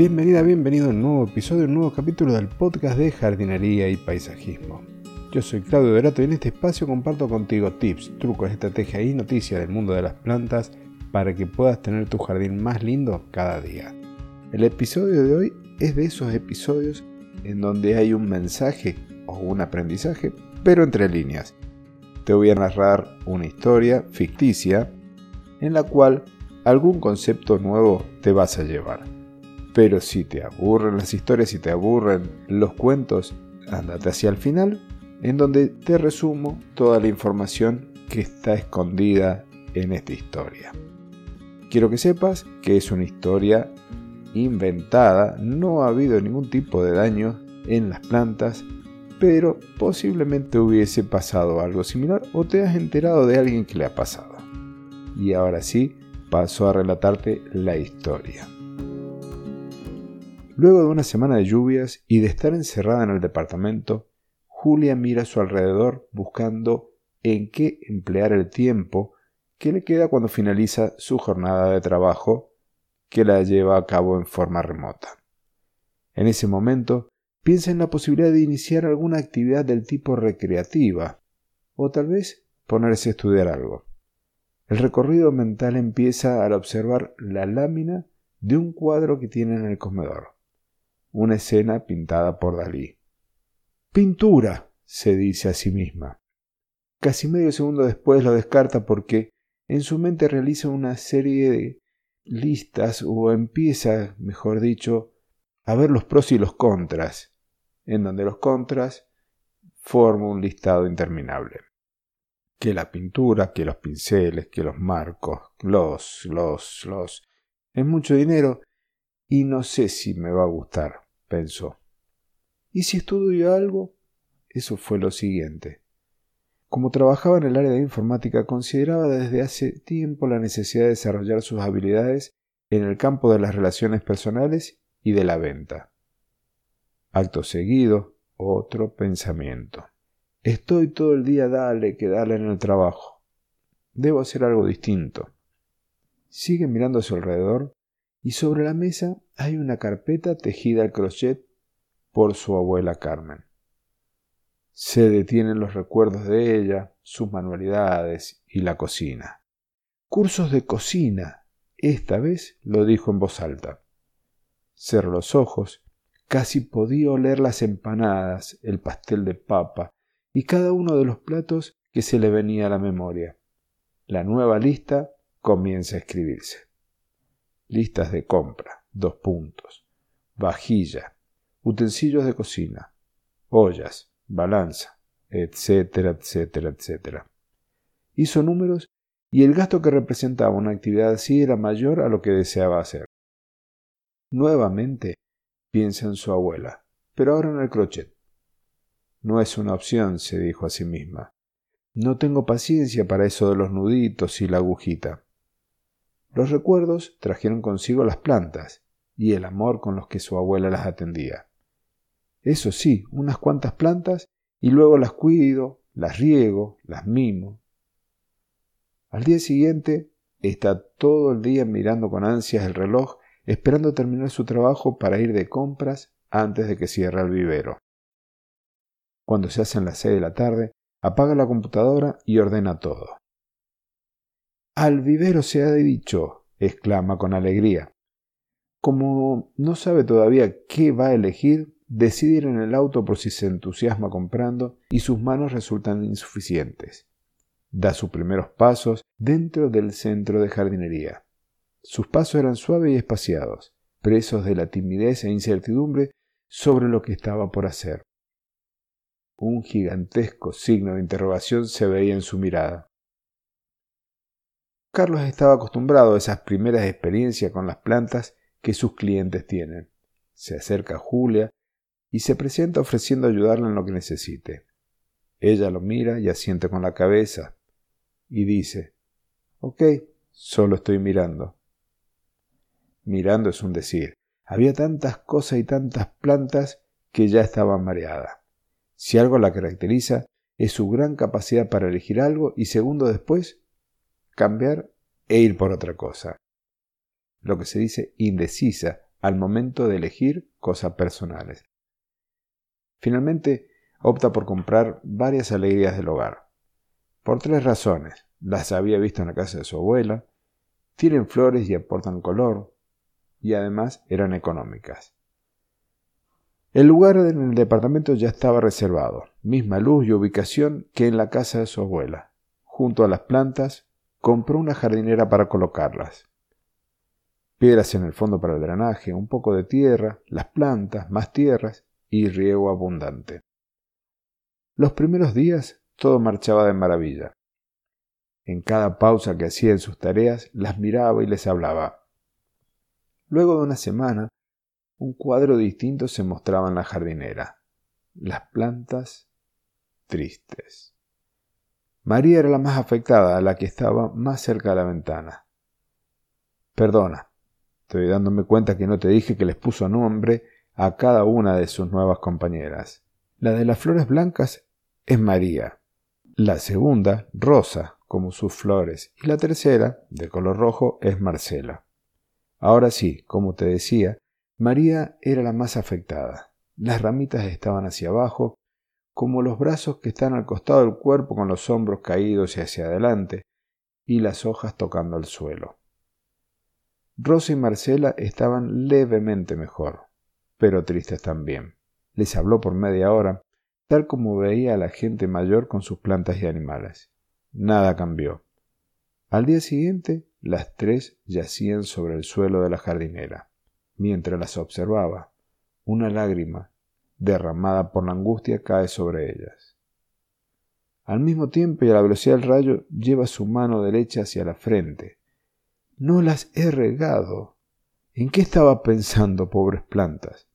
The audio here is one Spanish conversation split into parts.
Bienvenida, bienvenido a un nuevo episodio, un nuevo capítulo del podcast de jardinería y paisajismo. Yo soy Claudio Verato y en este espacio comparto contigo tips, trucos, estrategias y noticias del mundo de las plantas para que puedas tener tu jardín más lindo cada día. El episodio de hoy es de esos episodios en donde hay un mensaje o un aprendizaje, pero entre líneas. Te voy a narrar una historia ficticia en la cual algún concepto nuevo te vas a llevar. Pero si te aburren las historias, si te aburren los cuentos, ándate hacia el final, en donde te resumo toda la información que está escondida en esta historia. Quiero que sepas que es una historia inventada, no ha habido ningún tipo de daño en las plantas, pero posiblemente hubiese pasado algo similar o te has enterado de alguien que le ha pasado. Y ahora sí, paso a relatarte la historia. Luego de una semana de lluvias y de estar encerrada en el departamento, Julia mira a su alrededor buscando en qué emplear el tiempo que le queda cuando finaliza su jornada de trabajo que la lleva a cabo en forma remota. En ese momento, piensa en la posibilidad de iniciar alguna actividad del tipo recreativa, o tal vez ponerse a estudiar algo. El recorrido mental empieza al observar la lámina de un cuadro que tiene en el comedor, una escena pintada por Dalí. Pintura, se dice a sí misma. Casi medio segundo después lo descarta porque en su mente realiza una serie de listas o empieza, mejor dicho, a ver los pros y los contras, en donde los contras forman un listado interminable. Que la pintura, que los pinceles, que los marcos, los, los, los. Es mucho dinero y no sé si me va a gustar, pensó. ¿Y si estudio algo? Eso fue lo siguiente. Como trabajaba en el área de informática, consideraba desde hace tiempo la necesidad de desarrollar sus habilidades en el campo de las relaciones personales y de la venta. Acto seguido, otro pensamiento. Estoy todo el día dale que dale en el trabajo. Debo hacer algo distinto. Sigue mirando a su alrededor y sobre la mesa hay una carpeta tejida al crochet por su abuela Carmen. Se detienen los recuerdos de ella, sus manualidades y la cocina. Cursos de cocina. Esta vez lo dijo en voz alta. Cerró los ojos. Casi podía oler las empanadas, el pastel de papa y cada uno de los platos que se le venía a la memoria. La nueva lista comienza a escribirse. Listas de compra, dos puntos. Vajilla, utensilios de cocina, ollas, balanza, etcétera, etcétera, etcétera. Hizo números y el gasto que representaba una actividad así era mayor a lo que deseaba hacer. Nuevamente piensa en su abuela, pero ahora en el crochet. No es una opción, se dijo a sí misma. No tengo paciencia para eso de los nuditos y la agujita. Los recuerdos trajeron consigo las plantas y el amor con los que su abuela las atendía. Eso sí, unas cuantas plantas y luego las cuido, las riego, las mimo. Al día siguiente está todo el día mirando con ansias el reloj, esperando terminar su trabajo para ir de compras antes de que cierre el vivero. Cuando se hacen las seis de la tarde, apaga la computadora y ordena todo. Al vivero se ha dicho, exclama con alegría. Como no sabe todavía qué va a elegir, decide ir en el auto por si se entusiasma comprando y sus manos resultan insuficientes. Da sus primeros pasos dentro del centro de jardinería. Sus pasos eran suaves y espaciados, presos de la timidez e incertidumbre sobre lo que estaba por hacer. Un gigantesco signo de interrogación se veía en su mirada. Carlos estaba acostumbrado a esas primeras experiencias con las plantas que sus clientes tienen. Se acerca a Julia y se presenta ofreciendo ayudarle en lo que necesite. Ella lo mira y asiente con la cabeza y dice, Ok, solo estoy mirando. Mirando es un decir. Había tantas cosas y tantas plantas que ya estaba mareada. Si algo la caracteriza, es su gran capacidad para elegir algo y segundo después cambiar e ir por otra cosa. Lo que se dice indecisa al momento de elegir cosas personales. Finalmente, opta por comprar varias alegrías del hogar. Por tres razones. Las había visto en la casa de su abuela, tienen flores y aportan color, y además eran económicas. El lugar en el departamento ya estaba reservado, misma luz y ubicación que en la casa de su abuela. Junto a las plantas, compró una jardinera para colocarlas. Piedras en el fondo para el drenaje, un poco de tierra, las plantas, más tierras y riego abundante. Los primeros días todo marchaba de maravilla. En cada pausa que hacía en sus tareas las miraba y les hablaba. Luego de una semana, un cuadro distinto se mostraba en la jardinera. Las plantas tristes. María era la más afectada, la que estaba más cerca de la ventana. Perdona, estoy dándome cuenta que no te dije que les puso nombre a cada una de sus nuevas compañeras. La de las flores blancas es María, la segunda, Rosa, como sus flores, y la tercera, de color rojo, es Marcela. Ahora sí, como te decía, María era la más afectada. Las ramitas estaban hacia abajo, como los brazos que están al costado del cuerpo con los hombros caídos y hacia adelante, y las hojas tocando el suelo. Rosa y Marcela estaban levemente mejor, pero tristes también. Les habló por media hora, tal como veía a la gente mayor con sus plantas y animales. Nada cambió. Al día siguiente, las tres yacían sobre el suelo de la jardinera. Mientras las observaba, una lágrima, derramada por la angustia, cae sobre ellas. Al mismo tiempo y a la velocidad del rayo, lleva su mano derecha hacia la frente. No las he regado. ¿En qué estaba pensando, pobres plantas?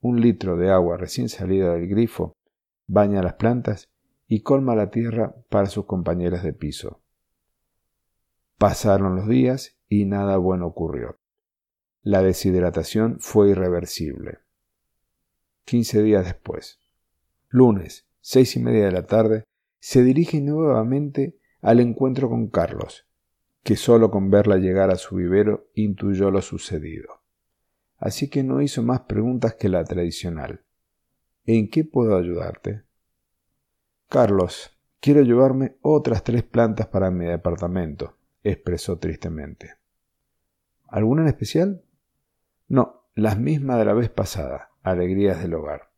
Un litro de agua recién salida del grifo baña las plantas y colma la tierra para sus compañeras de piso. Pasaron los días y nada bueno ocurrió. La deshidratación fue irreversible. Quince días después, lunes, seis y media de la tarde, se dirige nuevamente al encuentro con Carlos, que solo con verla llegar a su vivero intuyó lo sucedido así que no hizo más preguntas que la tradicional. ¿En qué puedo ayudarte? Carlos, quiero llevarme otras tres plantas para mi departamento, expresó tristemente. ¿Alguna en especial? No, las mismas de la vez pasada, alegrías del hogar.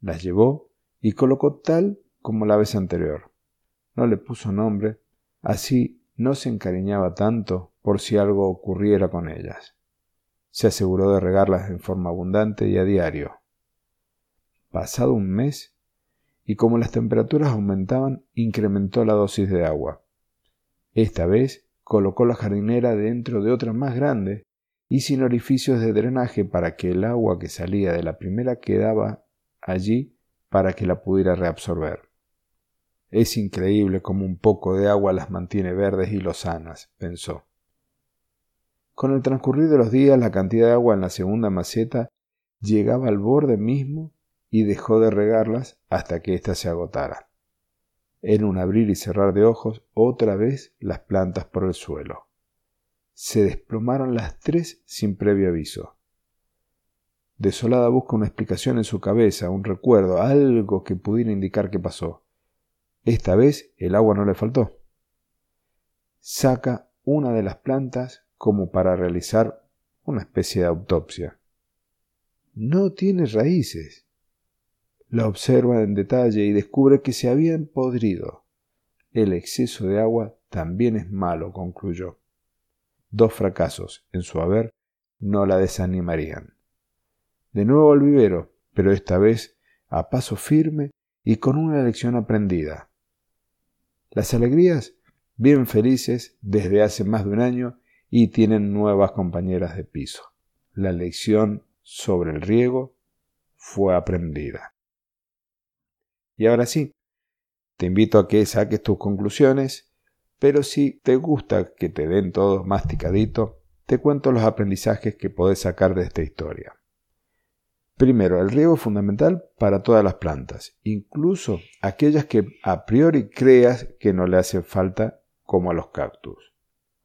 Las llevó y colocó tal como la vez anterior. No le puso nombre, así no se encariñaba tanto por si algo ocurriera con ellas se aseguró de regarlas en forma abundante y a diario. Pasado un mes, y como las temperaturas aumentaban, incrementó la dosis de agua. Esta vez colocó la jardinera dentro de otra más grande y sin orificios de drenaje para que el agua que salía de la primera quedaba allí para que la pudiera reabsorber. Es increíble cómo un poco de agua las mantiene verdes y lozanas, pensó. Con el transcurrir de los días la cantidad de agua en la segunda maceta llegaba al borde mismo y dejó de regarlas hasta que ésta se agotara. En un abrir y cerrar de ojos, otra vez las plantas por el suelo. Se desplomaron las tres sin previo aviso. Desolada busca una explicación en su cabeza, un recuerdo, algo que pudiera indicar qué pasó. Esta vez el agua no le faltó. Saca una de las plantas como para realizar una especie de autopsia. No tiene raíces. La observa en detalle y descubre que se habían podrido. El exceso de agua también es malo, concluyó. Dos fracasos en su haber no la desanimarían. De nuevo al vivero, pero esta vez a paso firme y con una lección aprendida. Las alegrías, bien felices desde hace más de un año, y tienen nuevas compañeras de piso. La lección sobre el riego fue aprendida. Y ahora sí, te invito a que saques tus conclusiones, pero si te gusta que te den todo masticadito, te cuento los aprendizajes que podés sacar de esta historia. Primero, el riego es fundamental para todas las plantas, incluso aquellas que a priori creas que no le hacen falta, como a los cactus.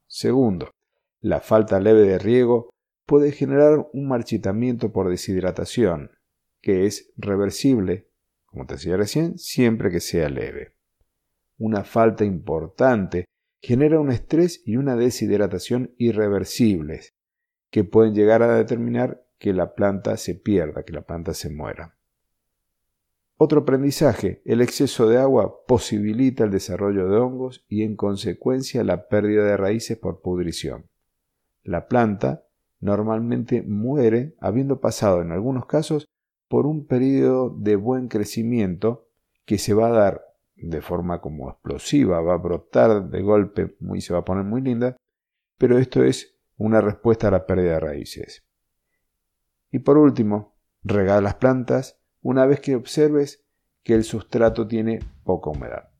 Segundo, la falta leve de riego puede generar un marchitamiento por deshidratación, que es reversible, como te decía recién, siempre que sea leve. Una falta importante genera un estrés y una deshidratación irreversibles, que pueden llegar a determinar que la planta se pierda, que la planta se muera. Otro aprendizaje, el exceso de agua posibilita el desarrollo de hongos y en consecuencia la pérdida de raíces por pudrición. La planta normalmente muere habiendo pasado en algunos casos por un periodo de buen crecimiento que se va a dar de forma como explosiva, va a brotar de golpe y se va a poner muy linda, pero esto es una respuesta a la pérdida de raíces. Y por último, regala las plantas una vez que observes que el sustrato tiene poca humedad.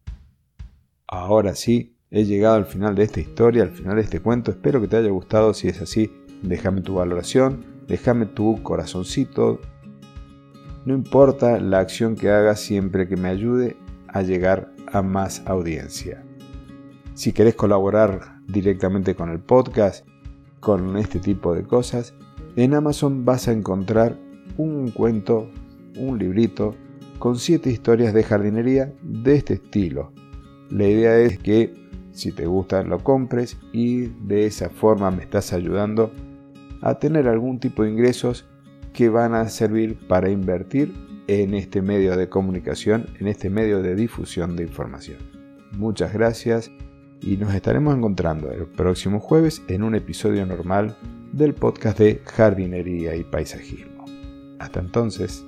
Ahora sí, he llegado al final de esta historia, al final de este cuento. Espero que te haya gustado. Si es así, déjame tu valoración, déjame tu corazoncito. No importa la acción que hagas siempre que me ayude a llegar a más audiencia. Si querés colaborar directamente con el podcast, con este tipo de cosas, en Amazon vas a encontrar un cuento, un librito, con siete historias de jardinería de este estilo. La idea es que si te gusta lo compres y de esa forma me estás ayudando a tener algún tipo de ingresos que van a servir para invertir en este medio de comunicación, en este medio de difusión de información. Muchas gracias y nos estaremos encontrando el próximo jueves en un episodio normal del podcast de jardinería y paisajismo. Hasta entonces.